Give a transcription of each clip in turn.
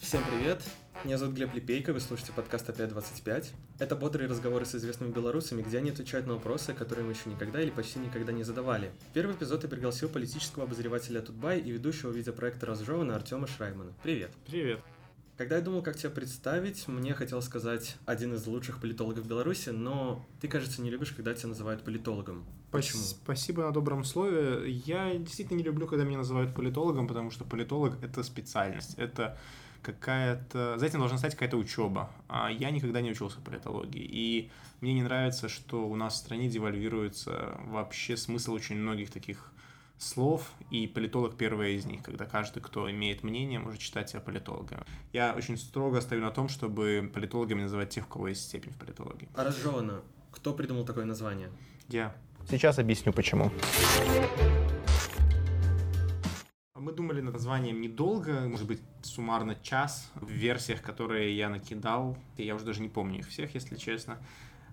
Всем привет! Меня зовут Глеб Лепейко, вы слушаете подкаст «Опять 25». Это бодрые разговоры с известными белорусами, где они отвечают на вопросы, которые мы еще никогда или почти никогда не задавали. Первый эпизод я пригласил политического обозревателя Тутбай и ведущего видеопроекта «Разжевано» Артема Шраймана. Привет! Привет! Когда я думал, как тебя представить, мне хотел сказать один из лучших политологов Беларуси, но ты, кажется, не любишь, когда тебя называют политологом. Почему? Спасибо на добром слове. Я действительно не люблю, когда меня называют политологом, потому что политолог — это специальность, это какая-то... За этим должна стать какая-то учеба. А я никогда не учился политологии. И мне не нравится, что у нас в стране девальвируется вообще смысл очень многих таких слов, и политолог первая из них, когда каждый, кто имеет мнение, может считать себя политологом. Я очень строго стою на том, чтобы политологами называть тех, у кого есть степень в политологии. А разжевано. Кто придумал такое название? Я. Сейчас объясню почему. Мы думали над названием недолго, может быть, суммарно час. В версиях, которые я накидал, я уже даже не помню их всех, если честно.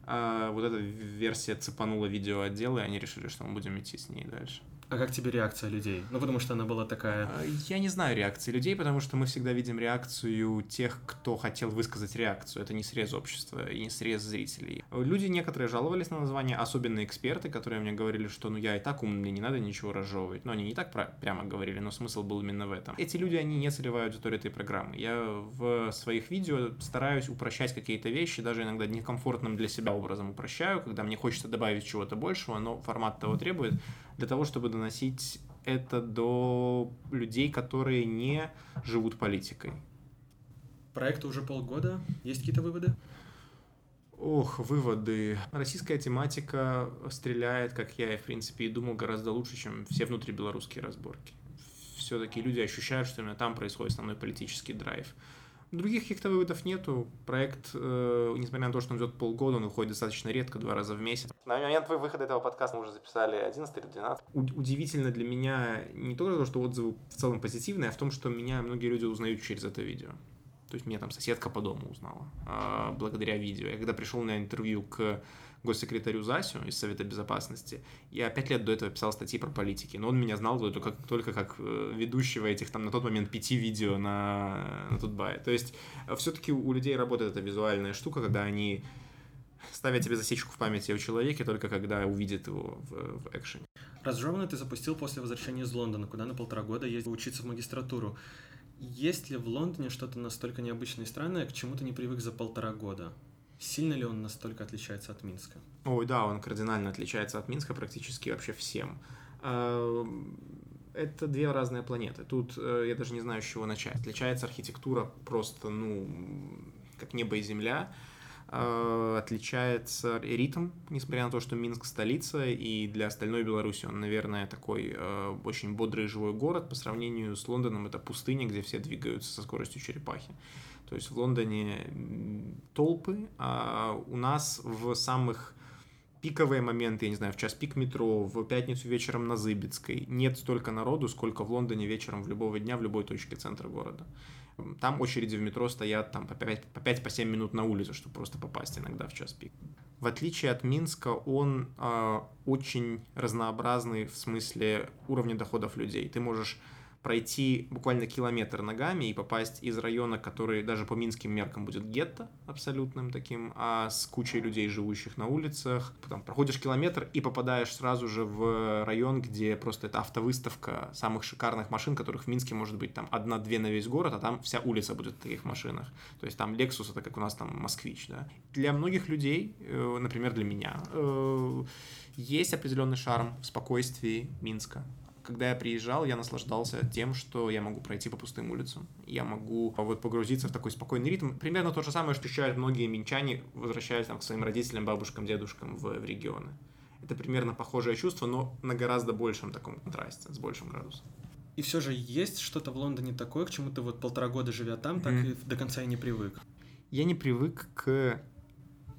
А вот эта версия цепанула видеоотдел, и они решили, что мы будем идти с ней дальше. А как тебе реакция людей? Ну, потому что она была такая... А, я не знаю реакции людей, потому что мы всегда видим реакцию тех, кто хотел высказать реакцию. Это не срез общества и не срез зрителей. Люди некоторые жаловались на название, особенно эксперты, которые мне говорили, что ну я и так умный, не надо ничего разжевывать. Но они не так прямо говорили, но смысл был именно в этом. Эти люди, они не целевая аудитория этой программы. Я в своих видео стараюсь упрощать какие-то вещи, даже иногда некомфортным для себя образом упрощаю, когда мне хочется добавить чего-то большего, но формат того требует для того, чтобы доносить это до людей, которые не живут политикой. Проекту уже полгода. Есть какие-то выводы? Ох, выводы. Российская тематика стреляет, как я и, в принципе, и думал, гораздо лучше, чем все внутрибелорусские разборки. Все-таки люди ощущают, что именно там происходит основной политический драйв. Других каких-то выводов нету. Проект, э, несмотря на то, что он идет полгода, он выходит достаточно редко, два раза в месяц. На момент выхода этого подкаста мы уже записали 11 или 12. У- удивительно для меня не только то, что отзывы в целом позитивные, а в том, что меня многие люди узнают через это видео. То есть меня там соседка по дому узнала э, благодаря видео. Я когда пришел на интервью к госсекретарю Засю из Совета Безопасности. Я пять лет до этого писал статьи про политики, но он меня знал только, как, только как э, ведущего этих там на тот момент пяти видео на, на Тутбае. То есть э, все-таки у людей работает эта визуальная штука, когда они ставят тебе засечку в памяти о человеке только когда увидят его в, в экшене. Разжеванный ты запустил после возвращения из Лондона, куда на полтора года ездил учиться в магистратуру. Есть ли в Лондоне что-то настолько необычное и странное, к чему ты не привык за полтора года? Сильно ли он настолько отличается от Минска? Ой, да, он кардинально отличается от Минска практически вообще всем. А, это две разные планеты. Тут э, я даже не знаю, с чего начать. Отличается архитектура просто, ну, как небо и земля. А, отличается ритм, несмотря на то, что Минск столица, и для остальной Беларуси он, наверное, такой э, очень бодрый живой город. По сравнению с Лондоном это пустыня, где все двигаются со скоростью черепахи. То есть в Лондоне толпы, а у нас в самых пиковые моменты, я не знаю, в час пик метро, в пятницу вечером на Зыбецкой, нет столько народу, сколько в Лондоне вечером в любого дня в любой точке центра города. Там очереди в метро стоят там по 5-7 по 5, по минут на улицу, чтобы просто попасть иногда в час пик. В отличие от Минска, он э, очень разнообразный в смысле уровня доходов людей. Ты можешь пройти буквально километр ногами и попасть из района, который даже по минским меркам будет гетто абсолютным таким, а с кучей людей, живущих на улицах. Потом проходишь километр и попадаешь сразу же в район, где просто это автовыставка самых шикарных машин, которых в Минске может быть там одна-две на весь город, а там вся улица будет в таких машинах. То есть там Lexus это как у нас там Москвич, да. Для многих людей, э, например, для меня, э, есть определенный шарм в спокойствии Минска когда я приезжал, я наслаждался тем, что я могу пройти по пустым улицам. Я могу вот погрузиться в такой спокойный ритм. Примерно то же самое, что ощущают многие минчане, возвращаясь там, к своим родителям, бабушкам, дедушкам в, в регионы. Это примерно похожее чувство, но на гораздо большем таком контрасте, с большим градусом. И все же есть что-то в Лондоне такое, к чему ты вот полтора года живя там, так mm. и до конца и не привык? Я не привык к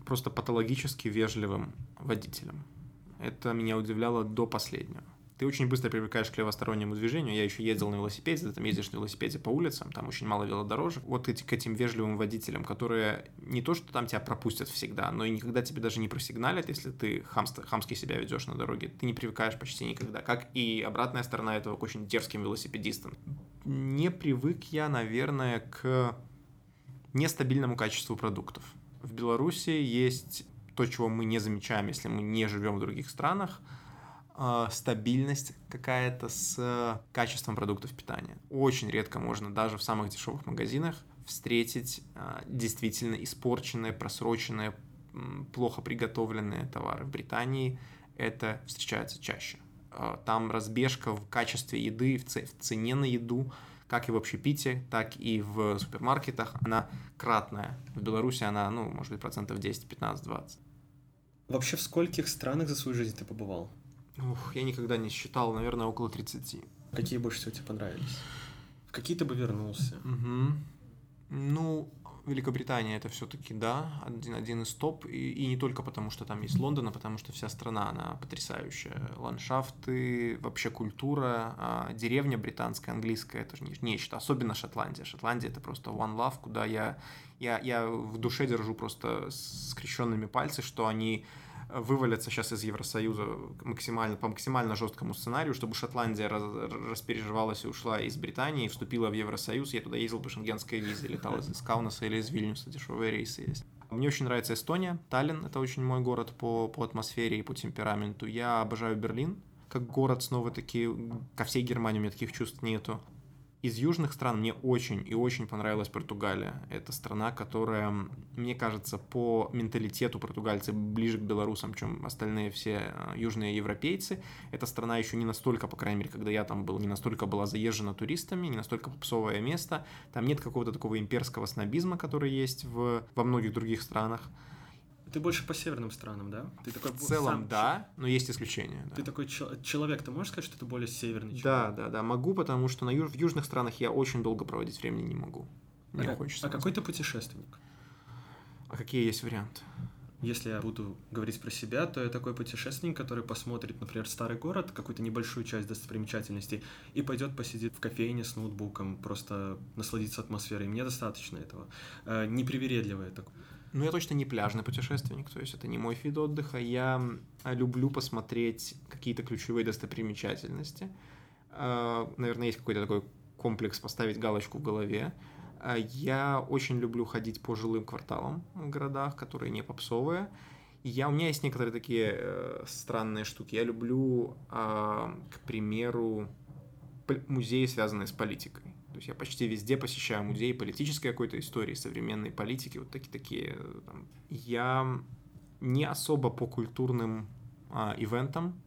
просто патологически вежливым водителям. Это меня удивляло до последнего. Ты очень быстро привыкаешь к левостороннему движению. Я еще ездил на велосипеде, ты там ездишь на велосипеде по улицам, там очень мало велодорожек. Вот эти, к этим вежливым водителям, которые не то, что там тебя пропустят всегда, но и никогда тебе даже не просигналят, если ты хамст, хамски себя ведешь на дороге. Ты не привыкаешь почти никогда. Как и обратная сторона этого к очень дерзким велосипедистам. Не привык я, наверное, к нестабильному качеству продуктов. В Беларуси есть то, чего мы не замечаем, если мы не живем в других странах – э, стабильность какая-то с качеством продуктов питания. Очень редко можно даже в самых дешевых магазинах встретить э, действительно испорченные, просроченные, плохо приготовленные товары. В Британии это встречается чаще. Э, там разбежка в качестве еды, в, в цене на еду, как и в общепите, так и в супермаркетах, она кратная. В Беларуси она, ну, может быть, процентов 10, 15, 20. Вообще в скольких странах за свою жизнь ты побывал? Ух, я никогда не считал, наверное, около 30. Какие больше всего тебе понравились? В какие ты бы вернулся? Угу. Ну, Великобритания это все-таки, да, один, один из топ. И, и не только потому, что там есть Лондон, а потому что вся страна, она потрясающая. Ландшафты, вообще культура, а, деревня британская, английская, это же нечто. Особенно Шотландия. Шотландия это просто one love, куда я, я, я в душе держу просто скрещенными пальцы, что они вывалятся сейчас из Евросоюза максимально, по максимально жесткому сценарию, чтобы Шотландия раз, распереживалась и ушла из Британии и вступила в Евросоюз. Я туда ездил по шенгенской визе, летал из Каунаса или из Вильнюса, дешевые рейсы есть. Мне очень нравится Эстония, Таллин, это очень мой город по, по атмосфере и по темпераменту. Я обожаю Берлин, как город снова-таки, ко всей Германии у меня таких чувств нету. Из южных стран мне очень и очень понравилась Португалия. Это страна, которая, мне кажется, по менталитету португальцы ближе к белорусам, чем остальные все э, южные европейцы. Эта страна еще не настолько, по крайней мере, когда я там был, не настолько была заезжена туристами, не настолько попсовое место. Там нет какого-то такого имперского снобизма, который есть в, во многих других странах. Ты больше по северным странам, да? Ты такой в целом, сам... да, но есть исключения. Да. Ты такой чел- человек, ты можешь сказать, что ты более северный человек? Да, да, да, могу, потому что на ю- в южных странах я очень долго проводить времени не могу. Мне а, хочется. А какой ты путешественник? А какие есть варианты? Если я буду говорить про себя, то я такой путешественник, который посмотрит, например, старый город, какую-то небольшую часть достопримечательностей, и пойдет посидит в кофейне с ноутбуком, просто насладиться атмосферой. Мне достаточно этого. Э, непривередливое такое. Ну, я точно не пляжный путешественник, то есть это не мой вид отдыха. Я люблю посмотреть какие-то ключевые достопримечательности. А, наверное, есть какой-то такой комплекс поставить галочку в голове. А, я очень люблю ходить по жилым кварталам в городах, которые не попсовые. Я, у меня есть некоторые такие э, странные штуки. Я люблю, э, к примеру, музеи, связанные с политикой. То есть я почти везде посещаю музеи политической какой-то истории, современной политики, вот такие такие. Там. Я не особо по культурным а, ивентам,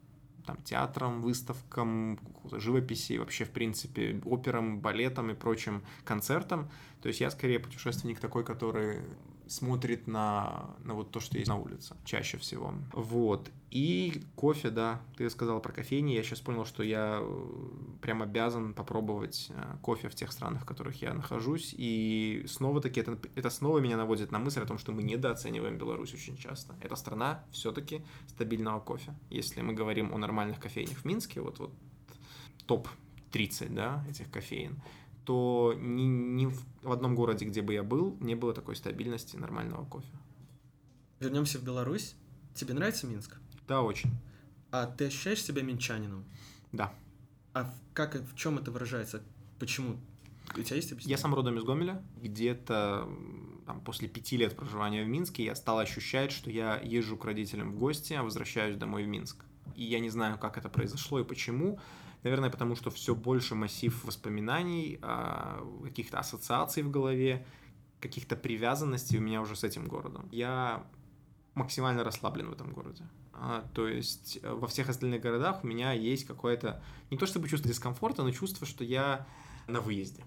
там, театрам, выставкам, живописи, вообще, в принципе, операм, балетам и прочим концертам. То есть я скорее путешественник такой, который смотрит на, на вот то, что есть на улице, чаще всего. Вот. И кофе, да, ты сказал про кофейни, я сейчас понял, что я э, прям обязан попробовать э, кофе в тех странах, в которых я нахожусь, и снова-таки это, это снова меня наводит на мысль о том, что мы недооцениваем Беларусь очень часто. Это страна все-таки стабильного кофе. Если мы говорим о нормальных кофейнях в Минске, вот, вот топ-30, да, этих кофеин, то ни, ни в одном городе, где бы я был, не было такой стабильности нормального кофе. Вернемся в Беларусь. Тебе нравится Минск? Да, очень. А ты ощущаешь себя минчанином? Да. А в, как, в чем это выражается? Почему? У тебя есть объяснение? Я сам родом из Гомеля. Где-то там, после пяти лет проживания в Минске я стал ощущать, что я езжу к родителям в гости, а возвращаюсь домой в Минск. И я не знаю, как это произошло и почему. Наверное, потому что все больше массив воспоминаний, а, каких-то ассоциаций в голове, каких-то привязанностей у меня уже с этим городом. Я максимально расслаблен в этом городе. А, то есть э, во всех остальных городах у меня есть какое-то, не то чтобы чувство дискомфорта, но чувство, что я на выезде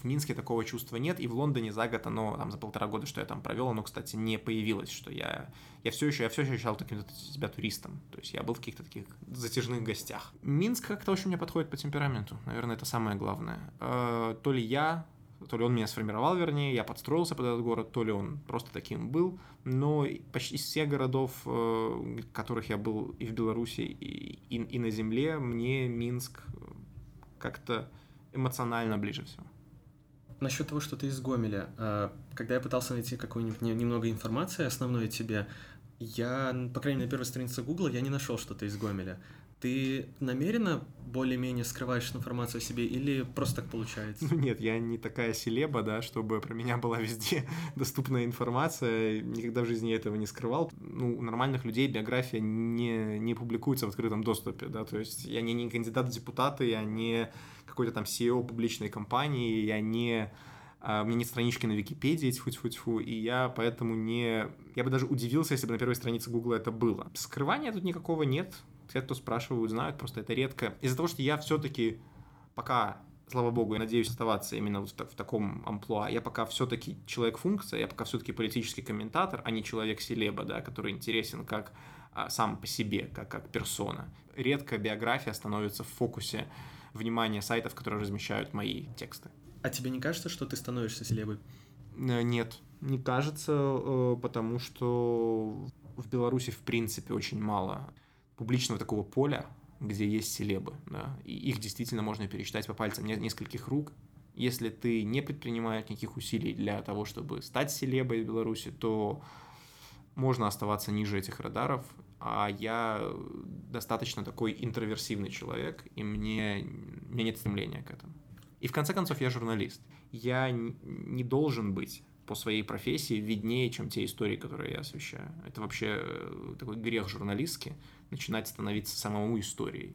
в Минске такого чувства нет, и в Лондоне за год оно, там, за полтора года, что я там провел, оно, кстати, не появилось, что я, я все еще, я все еще ощущал таким себя туристом, то есть я был в каких-то таких затяжных гостях. Минск как-то очень мне подходит по темпераменту, наверное, это самое главное. Э, то ли я То ли он меня сформировал, вернее, я подстроился под этот город, то ли он просто таким был. Но почти из всех городов, э, в которых я был и в Беларуси, и, и, и на земле, мне Минск как-то эмоционально ближе всего. Насчет того, что ты из Гомеля, э, когда я пытался найти какую-нибудь немного информации основной о тебе, я, по крайней мере, на первой странице Гугла я не нашел что-то из Гомеля. Ты намеренно более-менее скрываешь информацию о себе или просто так получается? Ну нет, я не такая селеба, да, чтобы про меня была везде доступная информация. Никогда в жизни я этого не скрывал. Ну, у нормальных людей биография не, не публикуется в открытом доступе, да, то есть я не, не кандидат в депутаты, я не какой-то там CEO публичной компании, я не а, у меня нет странички на Википедии, тьфу-тьфу-тьфу, и я поэтому не... Я бы даже удивился, если бы на первой странице Гугла это было. Скрывания тут никакого нет, те, кто спрашивают, знают, просто это редко. Из-за того, что я все-таки пока слава богу, я надеюсь оставаться именно вот в, в таком амплуа. Я пока все-таки человек-функция, я пока все-таки политический комментатор, а не человек-селеба, да, который интересен как а, сам по себе, как, как персона. Редко биография становится в фокусе внимания сайтов, которые размещают мои тексты. А тебе не кажется, что ты становишься селебой? Э, нет, не кажется, э, потому что в Беларуси в принципе очень мало публичного такого поля, где есть селебы, да, и их действительно можно пересчитать по пальцам нескольких рук. Если ты не предпринимаешь никаких усилий для того, чтобы стать селебой в Беларуси, то можно оставаться ниже этих радаров, а я достаточно такой интроверсивный человек, и мне, меня нет стремления к этому. И в конце концов я журналист. Я не должен быть по своей профессии виднее, чем те истории, которые я освещаю. Это вообще э, такой грех журналистский, начинать становиться самому историей.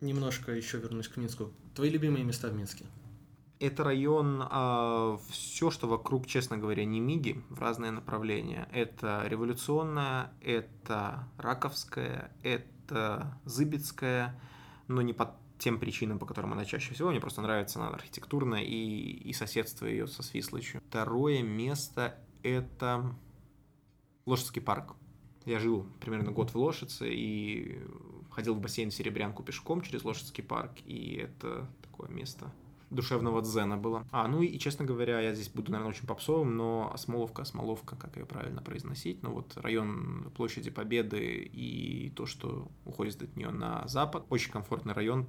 Немножко еще вернусь к Минску. Твои любимые места в Минске? Это район, а, все, что вокруг, честно говоря, не миги, в разные направления. Это революционная, это раковская, это зыбецкая, но не под тем причинам, по которым она чаще всего. Мне просто нравится она архитектурная и, и соседство ее со Свислочью. Второе место – это Лошадский парк. Я жил примерно год в Лошице и ходил в бассейн Серебрянку пешком через Лошадский парк, и это такое место душевного дзена было. А, ну и, честно говоря, я здесь буду, наверное, очень попсовым, но Осмоловка, Осмоловка, как ее правильно произносить, ну вот район площади Победы и то, что уходит от нее на запад, очень комфортный район,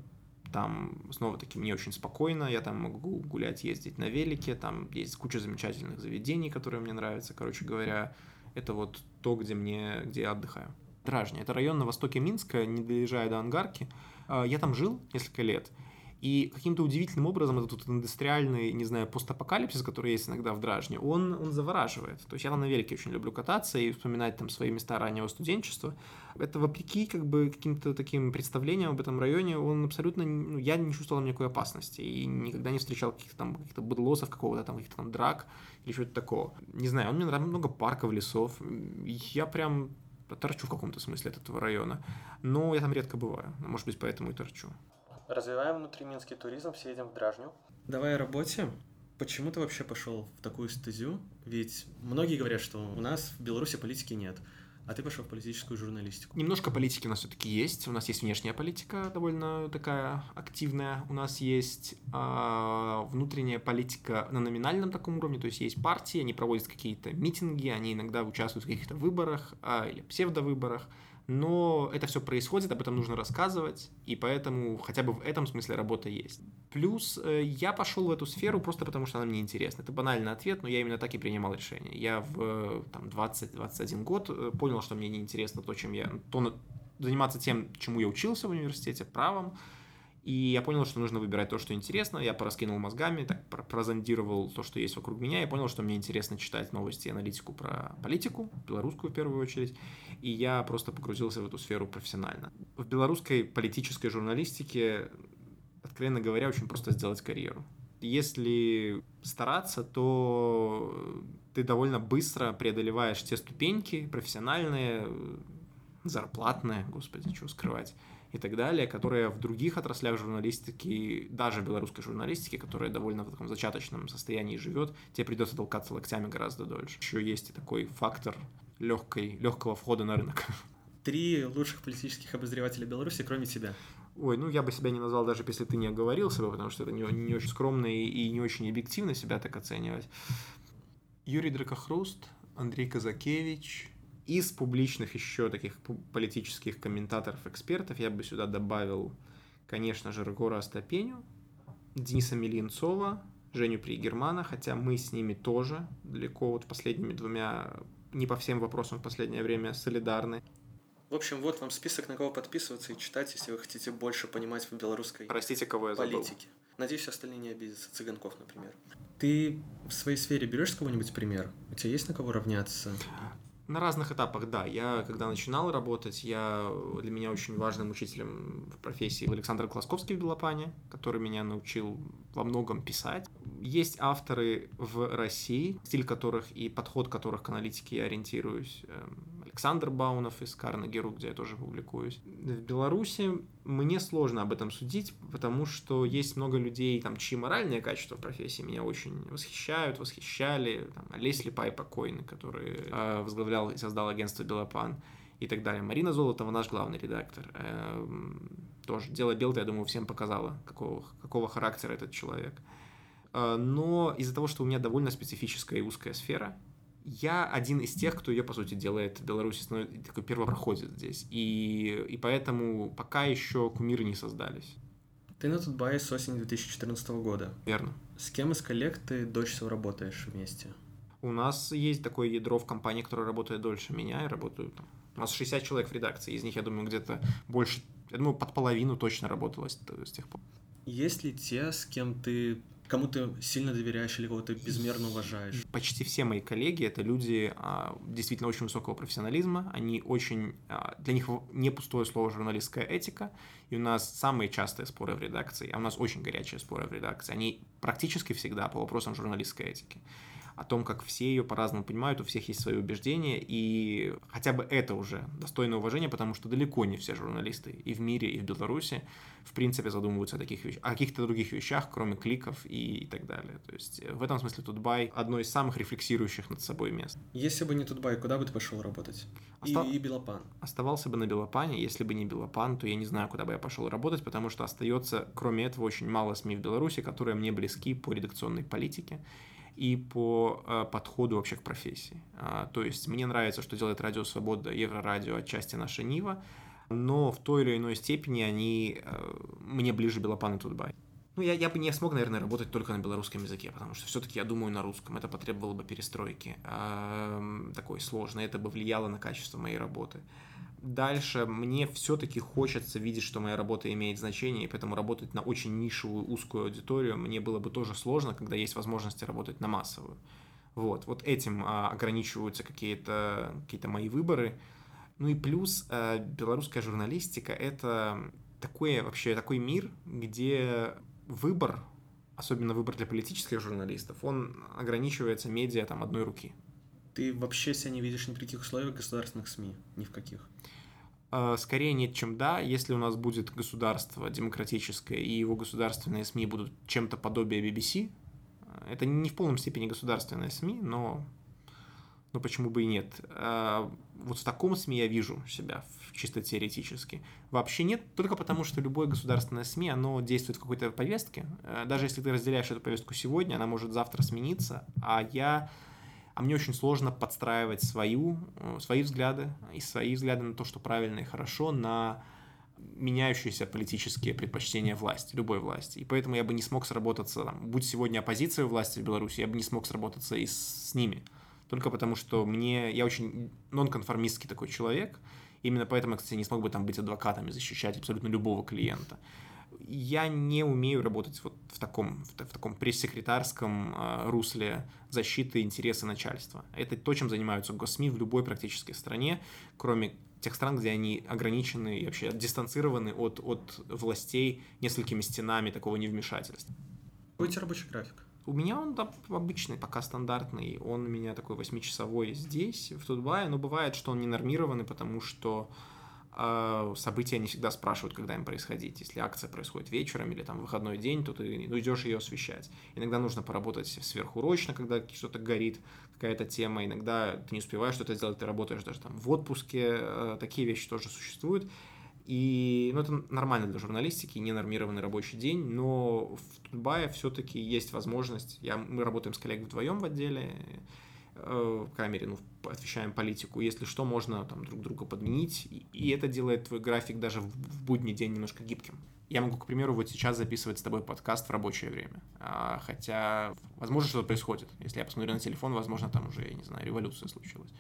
там, снова-таки, мне очень спокойно, я там могу гулять, ездить на велике, там есть куча замечательных заведений, которые мне нравятся. Короче говоря, это вот то, где, мне, где я отдыхаю. Дражня. Это район на востоке Минска, не доезжая до Ангарки. А, я там жил несколько лет, и каким-то удивительным образом этот индустриальный, не знаю, постапокалипсис, который есть иногда в Дражне, он, он завораживает. То есть я на велике очень люблю кататься и вспоминать там свои места раннего студенчества. Это вопреки как бы каким-то таким представлениям об этом районе, он абсолютно, ну, я не чувствовал никакой опасности и никогда не встречал каких-то там каких-то быдлосов, какого-то там, каких-то там драк или что-то такого. Не знаю, он мне нравится много парков, лесов. Я прям торчу в каком-то смысле от этого района. Но я там редко бываю. Может быть, поэтому и торчу. Развиваем внутриминский туризм, все едем в Дражню. Давай о работе. Почему ты вообще пошел в такую стезю? Ведь многие говорят, что у нас в Беларуси политики нет. А ты пошел в политическую журналистику. Немножко политики у нас все-таки есть. У нас есть внешняя политика довольно такая активная. У нас есть э, внутренняя политика на номинальном таком уровне. То есть есть партии, они проводят какие-то митинги, они иногда участвуют в каких-то выборах э, или псевдовыборах но это все происходит, об этом нужно рассказывать, и поэтому хотя бы в этом смысле работа есть. Плюс э, я пошел в эту сферу просто потому, что она мне интересна. Это банальный ответ, но я именно так и принимал решение. Я в там, 20-21 год э, понял, что мне неинтересно то, чем я... То, заниматься тем, чему я учился в университете, правом, и я понял, что нужно выбирать то, что интересно. Я пораскинул мозгами, так прозондировал то, что есть вокруг меня. Я понял, что мне интересно читать новости и аналитику про политику, белорусскую в первую очередь. И я просто погрузился в эту сферу профессионально. В белорусской политической журналистике, откровенно говоря, очень просто сделать карьеру. Если стараться, то ты довольно быстро преодолеваешь те ступеньки профессиональные, зарплатные, господи, что скрывать, и так далее, которые в других отраслях журналистики, даже белорусской журналистики, которая довольно в таком зачаточном состоянии живет, тебе придется толкаться локтями гораздо дольше. Еще есть и такой фактор легкой, легкого входа на рынок. Три лучших политических обозревателя Беларуси, кроме тебя. Ой, ну я бы себя не назвал, даже если ты не оговорился бы, потому что это не, не очень скромно и, и не очень объективно себя так оценивать. Юрий Дракохруст, Андрей Казакевич. Из публичных еще таких политических комментаторов, экспертов я бы сюда добавил, конечно же, Регора Остапеню, Дениса Милинцова, Женю Пригермана, хотя мы с ними тоже далеко вот последними двумя не по всем вопросам в последнее время солидарны. В общем, вот вам список, на кого подписываться и читать, если вы хотите больше понимать в белорусской Простите, кого я политике. Забыл. Надеюсь, остальные не обидятся. Цыганков, например. Ты в своей сфере берешь кого-нибудь пример? У тебя есть на кого равняться? На разных этапах, да. Я, когда начинал работать, я, для меня очень важным учителем в профессии был Александр Класковский в Белопане, который меня научил во многом писать. Есть авторы в России, стиль которых и подход которых к аналитике я ориентируюсь. Александр Баунов из Карнегеру, где я тоже публикуюсь. В Беларуси мне сложно об этом судить, потому что есть много людей, там, чьи моральные качества в профессии меня очень восхищают, восхищали. Там, Олесь Липай покойный, который э, возглавлял и создал агентство «Белопан» и так далее. Марина Золотова, наш главный редактор. Э, тоже «Дело Белта», я думаю, всем показала, какого, какого характера этот человек. Э, но из-за того, что у меня довольно специфическая и узкая сфера, я один из тех, кто ее, по сути, делает в Беларуси, такой первопроходит здесь. И, и поэтому пока еще кумиры не создались. Ты на Тутбае с осени 2014 года. Верно. С кем из коллег ты дольше всего работаешь вместе? У нас есть такое ядро в компании, которое работает дольше меня. Я работаю там. У нас 60 человек в редакции. Из них, я думаю, где-то больше, я думаю, под половину точно работало с, с тех пор. Есть ли те, с кем ты кому ты сильно доверяешь или кого ты безмерно уважаешь? Почти все мои коллеги это люди а, действительно очень высокого профессионализма. Они очень... А, для них не пустое слово журналистская этика. И у нас самые частые споры в редакции, а у нас очень горячие споры в редакции, они практически всегда по вопросам журналистской этики о том, как все ее по-разному понимают, у всех есть свои убеждения, и хотя бы это уже достойно уважения, потому что далеко не все журналисты и в мире, и в Беларуси в принципе задумываются о таких вещах, о каких-то других вещах, кроме кликов и, и так далее. То есть э, в этом смысле Тутбай одно из самых рефлексирующих над собой мест. Если бы не Тутбай, куда бы ты пошел работать? Остав... И, и Белопан. Оставался бы на Белопане. Если бы не Белопан, то я не знаю, куда бы я пошел работать, потому что остается, кроме этого, очень мало СМИ в Беларуси, которые мне близки по редакционной политике и по э, подходу вообще к профессии. А, то есть мне нравится, что делает Радио Свобода, Еврорадио, отчасти наша Нива, но в той или иной степени они э, мне ближе Белопан и Тутбай. Ну, я, я бы не смог, наверное, работать только на белорусском языке, потому что все-таки я думаю на русском. Это потребовало бы перестройки э, такой сложной, это бы влияло на качество моей работы. Дальше мне все-таки хочется видеть, что моя работа имеет значение, и поэтому работать на очень нишевую, узкую аудиторию мне было бы тоже сложно, когда есть возможности работать на массовую. Вот, вот этим а, ограничиваются какие-то какие мои выборы. Ну и плюс а, белорусская журналистика — это такой вообще такой мир, где выбор, особенно выбор для политических журналистов, он ограничивается медиа там одной руки. Ты вообще себя не видишь ни в каких условиях государственных СМИ, ни в каких? А, скорее нет, чем да. Если у нас будет государство демократическое и его государственные СМИ будут чем-то подобие BBC, это не в полном степени государственные СМИ, но, но почему бы и нет. А, вот в таком СМИ я вижу себя чисто теоретически. Вообще нет, только потому что любое государственное СМИ, оно действует в какой-то повестке. А, даже если ты разделяешь эту повестку сегодня, она может завтра смениться, а я а мне очень сложно подстраивать свою, э, свои взгляды и свои взгляды на то, что правильно и хорошо, на меняющиеся политические предпочтения власти, любой власти. И поэтому я бы не смог сработаться, там, будь сегодня оппозиция власти в Беларуси, я бы не смог сработаться и с, с ними. Только потому, что мне, я очень нонконформистский такой человек, именно поэтому кстати, не смог бы там быть адвокатом и защищать абсолютно любого клиента я не умею работать вот в таком, в, в таком пресс-секретарском э, русле защиты интереса начальства. Это то, чем занимаются госсми в любой практически стране, кроме тех стран, где они ограничены и вообще дистанцированы от, от властей несколькими стенами такого невмешательства. Какой у тебя рабочий график? У меня он да, обычный, пока стандартный. Он у меня такой восьмичасовой здесь, в Тутбае, но бывает, что он не нормированный, потому что события не всегда спрашивают, когда им происходить. Если акция происходит вечером или там выходной день, то ты ну, идешь ее освещать. Иногда нужно поработать сверхурочно, когда что-то горит, какая-то тема. Иногда ты не успеваешь что-то сделать, ты работаешь даже там в отпуске. Э, такие вещи тоже существуют. И ну, это нормально для журналистики, ненормированный рабочий день, но в Тутбае все-таки есть возможность. Я, мы работаем с коллегой вдвоем в отделе, в камере, ну, освещаем политику. Если что, можно там друг друга подменить, и, и это делает твой график даже в, в будний день немножко гибким. Я могу, к примеру, вот сейчас записывать с тобой подкаст в рабочее время. А, хотя, возможно, что-то происходит. Если я посмотрю на телефон, возможно, там уже, я не знаю, революция случилась.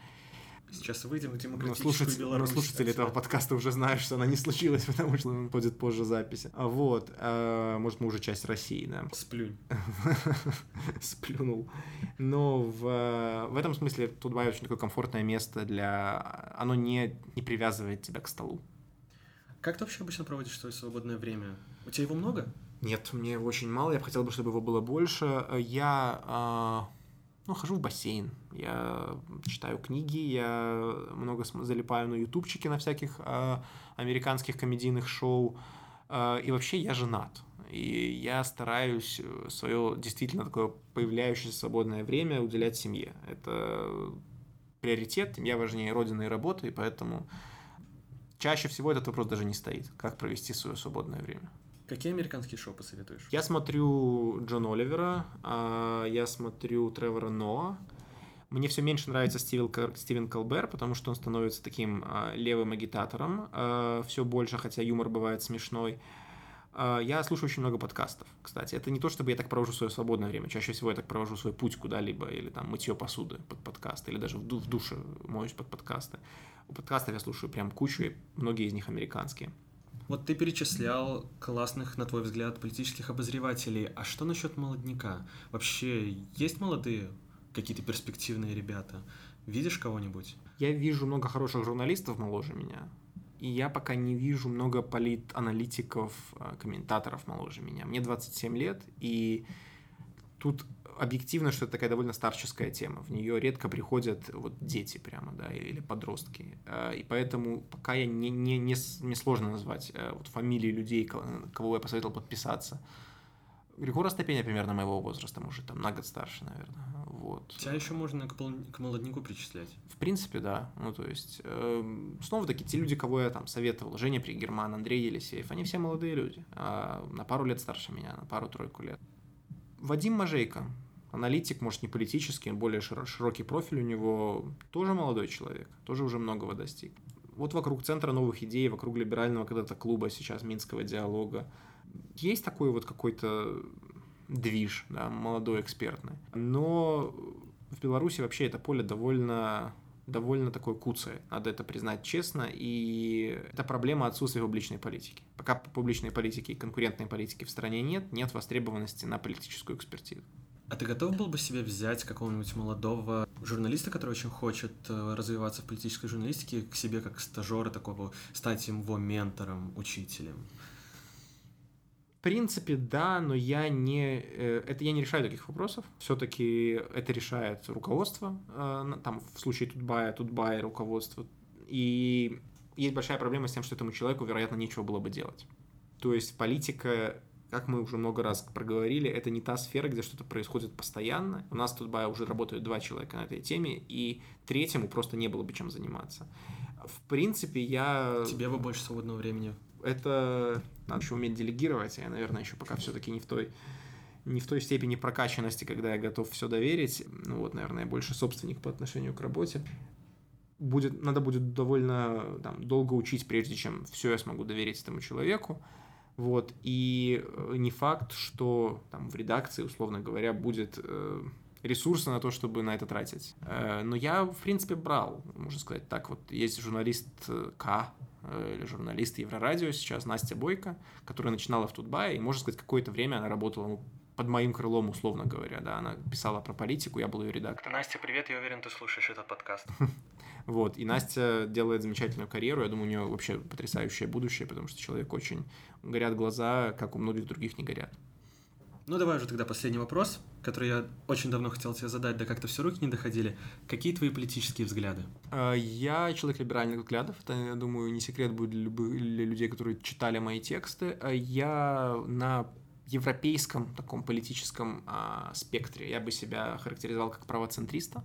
Сейчас выйдем в Но, демократическую но Беларусь. слушатели этого подкаста уже знают, что она не случилась, потому что он будет позже записи. А Вот. а, Может, мы уже часть России, да. Сплюнь. Сплюнул. Но в, в этом смысле Тутбай очень такое комфортное место для... Оно не, не привязывает тебя к столу. Как ты вообще обычно проводишь свое свободное время? У тебя его много? Нет, мне его очень мало. Я бы хотел бы, чтобы его было больше. Я а, ну, хожу в бассейн, я читаю книги, я много залипаю на ютубчике на всяких а, американских комедийных шоу. А, и вообще я женат. И я стараюсь свое действительно такое появляющееся свободное время уделять семье. Это приоритет, семья важнее родины и работы, и поэтому чаще всего этот вопрос даже не стоит. Как провести свое свободное время? Какие американские шоу посоветуешь? Я смотрю Джон Оливера, а, я смотрю Тревора Ноа. Мне все меньше нравится Стивен, Колбер, потому что он становится таким а, левым агитатором. все больше, хотя юмор бывает смешной. А, Я слушаю очень много подкастов, кстати. Это не то, чтобы я так провожу свое свободное время. Чаще всего я так провожу свой путь куда-либо, или там мытье посуды под подкаст, или даже в душе моюсь под подкасты. У подкастов я слушаю прям кучу, и многие из них американские. Вот ты перечислял классных, на твой взгляд, политических обозревателей. А что насчет молодняка? Вообще, есть молодые какие-то перспективные ребята? Видишь кого-нибудь? Я вижу много хороших журналистов моложе меня, и я пока не вижу много политаналитиков, э, комментаторов моложе меня. Мне 27 лет, и тут объективно, что это такая довольно старческая тема. В нее редко приходят вот дети прямо, да, или подростки. Э, И поэтому пока я не, не, не, мне сложно назвать э, вот фамилии людей, ко- кого я посоветовал подписаться. Григора Стопеня примерно моего возраста, может, там на год старше, наверное. Вот. Тебя еще можно к, пол- к молодняку причислять. В принципе, да. Ну, то есть, эм, снова таки, те люди, кого я там советовал, Женя Пригерман, Андрей Елисеев, они все молодые люди, а на пару лет старше меня, на пару-тройку лет. Вадим Мажейко, аналитик, может, не политический, более широ- широкий профиль у него, тоже молодой человек, тоже уже многого достиг. Вот вокруг Центра новых идей, вокруг либерального когда-то клуба, сейчас Минского диалога, есть такой вот какой-то движ, да, молодой экспертный. Но в Беларуси вообще это поле довольно довольно такое куцое, надо это признать честно, и это проблема отсутствия публичной политики. Пока публичной политики и конкурентной политики в стране нет, нет востребованности на политическую экспертизу. А ты готов был бы себе взять какого-нибудь молодого журналиста, который очень хочет э, развиваться в политической журналистике, к себе как стажера такого, стать его ментором, учителем? В принципе, да, но я не, э, это я не решаю таких вопросов. Все-таки это решает руководство, э, там в случае Тутбая, Тутбая руководство. И есть большая проблема с тем, что этому человеку, вероятно, нечего было бы делать. То есть политика, как мы уже много раз проговорили, это не та сфера, где что-то происходит постоянно. У нас Тутбае уже работают два человека на этой теме, и третьему просто не было бы чем заниматься. В принципе, я Тебе бы больше свободного времени. Это надо еще уметь делегировать, я, наверное, еще пока все-таки не в той не в той степени прокачанности, когда я готов все доверить. Ну вот, наверное, больше собственник по отношению к работе. Будет, надо будет довольно там, долго учить, прежде чем все я смогу доверить этому человеку. Вот, и э, не факт, что там в редакции, условно говоря, будет э, ресурсы на то, чтобы на это тратить. Э, но я, в принципе, брал, можно сказать так. Вот есть журналист э, К, или журналист Еврорадио сейчас, Настя Бойко, которая начинала в Тутбае, и, можно сказать, какое-то время она работала ну, под моим крылом, условно говоря, да, она писала про политику, я был ее редактором. Настя, привет, я уверен, ты слушаешь этот подкаст. Вот, и Настя делает замечательную карьеру, я думаю, у нее вообще потрясающее будущее, потому что человек очень горят глаза, как у многих других не горят. Ну, давай уже тогда последний вопрос, который я очень давно хотел тебе задать, да как-то все руки не доходили. Какие твои политические взгляды? Э, Я человек либеральных взглядов, это, я думаю, не секрет будет для, любых, для людей, которые читали мои тексты. Э, Я на европейском таком политическом а, спектре я бы себя характеризовал как правоцентриста.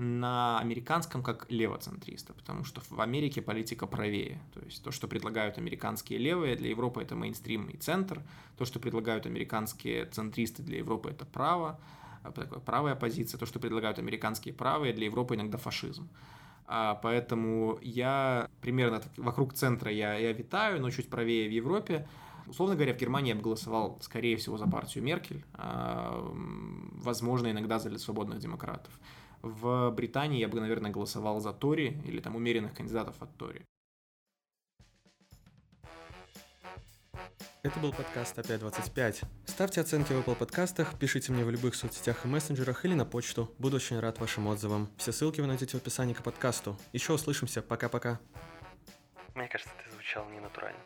На американском как левоцентриста, потому что в Америке политика правее. То есть то, что предлагают американские левые, для Европы это мейнстрим и центр. То, что предлагают американские центристы, для Европы это право, а, такая правая позиция. То, что предлагают американские правые, для Европы иногда фашизм. А, поэтому я примерно вокруг центра я, я витаю, но чуть правее в Европе. Условно говоря, в Германии я бы голосовал, скорее всего, за партию Меркель, а, возможно, иногда за свободных демократов. В Британии я бы, наверное, голосовал за Тори или там умеренных кандидатов от Тори. Это был подкаст опять 25. Ставьте оценки в Apple подкастах, пишите мне в любых соцсетях и мессенджерах или на почту. Буду очень рад вашим отзывам. Все ссылки вы найдете в описании к подкасту. Еще услышимся. Пока-пока. Мне кажется, ты звучал ненатурально.